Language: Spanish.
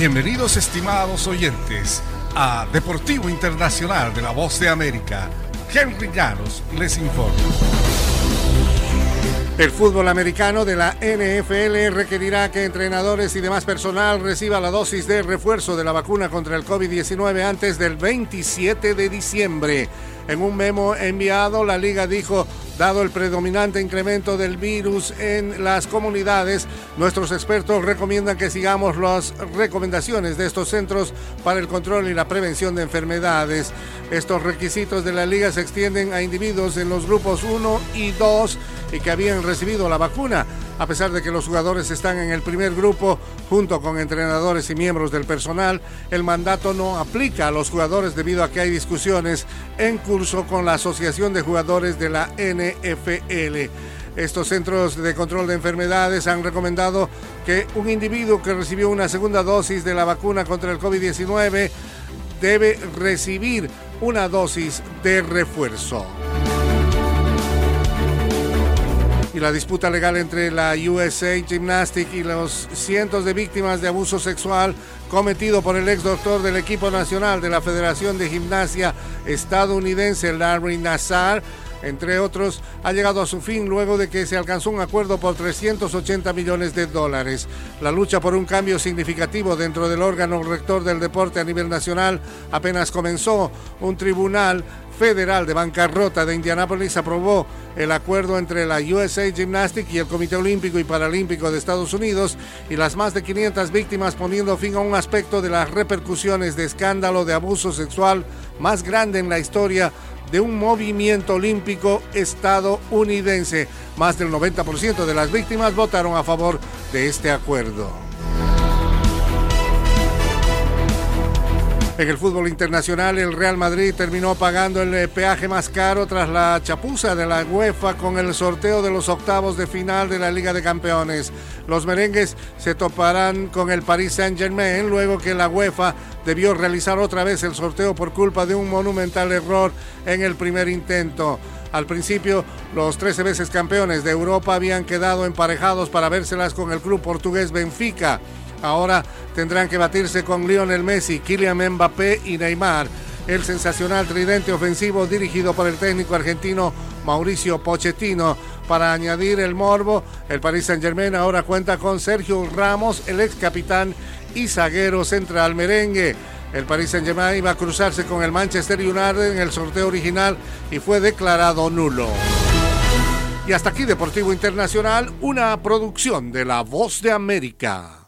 Bienvenidos estimados oyentes a Deportivo Internacional de la Voz de América. Henry Llanos les informa. El fútbol americano de la NFL requerirá que entrenadores y demás personal reciba la dosis de refuerzo de la vacuna contra el COVID-19 antes del 27 de diciembre. En un memo enviado, la liga dijo Dado el predominante incremento del virus en las comunidades, nuestros expertos recomiendan que sigamos las recomendaciones de estos centros para el control y la prevención de enfermedades. Estos requisitos de la liga se extienden a individuos en los grupos 1 y 2 y que habían recibido la vacuna a pesar de que los jugadores están en el primer grupo junto con entrenadores y miembros del personal, el mandato no aplica a los jugadores debido a que hay discusiones en curso con la Asociación de Jugadores de la NFL. Estos centros de control de enfermedades han recomendado que un individuo que recibió una segunda dosis de la vacuna contra el COVID-19 debe recibir una dosis de refuerzo y la disputa legal entre la USA Gymnastics y los cientos de víctimas de abuso sexual cometido por el ex doctor del equipo nacional de la Federación de Gimnasia estadounidense Larry Nassar entre otros, ha llegado a su fin luego de que se alcanzó un acuerdo por 380 millones de dólares. La lucha por un cambio significativo dentro del órgano rector del deporte a nivel nacional apenas comenzó. Un tribunal Federal de Bancarrota de Indianápolis aprobó el acuerdo entre la USA Gymnastics y el Comité Olímpico y Paralímpico de Estados Unidos y las más de 500 víctimas poniendo fin a un aspecto de las repercusiones de escándalo de abuso sexual más grande en la historia de un movimiento olímpico estadounidense. Más del 90% de las víctimas votaron a favor de este acuerdo. En el fútbol internacional, el Real Madrid terminó pagando el eh, peaje más caro tras la chapuza de la UEFA con el sorteo de los octavos de final de la Liga de Campeones. Los merengues se toparán con el Paris Saint-Germain luego que la UEFA debió realizar otra vez el sorteo por culpa de un monumental error en el primer intento. Al principio, los 13 veces campeones de Europa habían quedado emparejados para vérselas con el club portugués Benfica. Ahora tendrán que batirse con Lionel Messi, Kylian Mbappé y Neymar. El sensacional tridente ofensivo dirigido por el técnico argentino Mauricio Pochettino. Para añadir el morbo, el Paris Saint-Germain ahora cuenta con Sergio Ramos, el ex capitán y zaguero central merengue. El Paris Saint-Germain iba a cruzarse con el Manchester United en el sorteo original y fue declarado nulo. Y hasta aquí Deportivo Internacional, una producción de La Voz de América.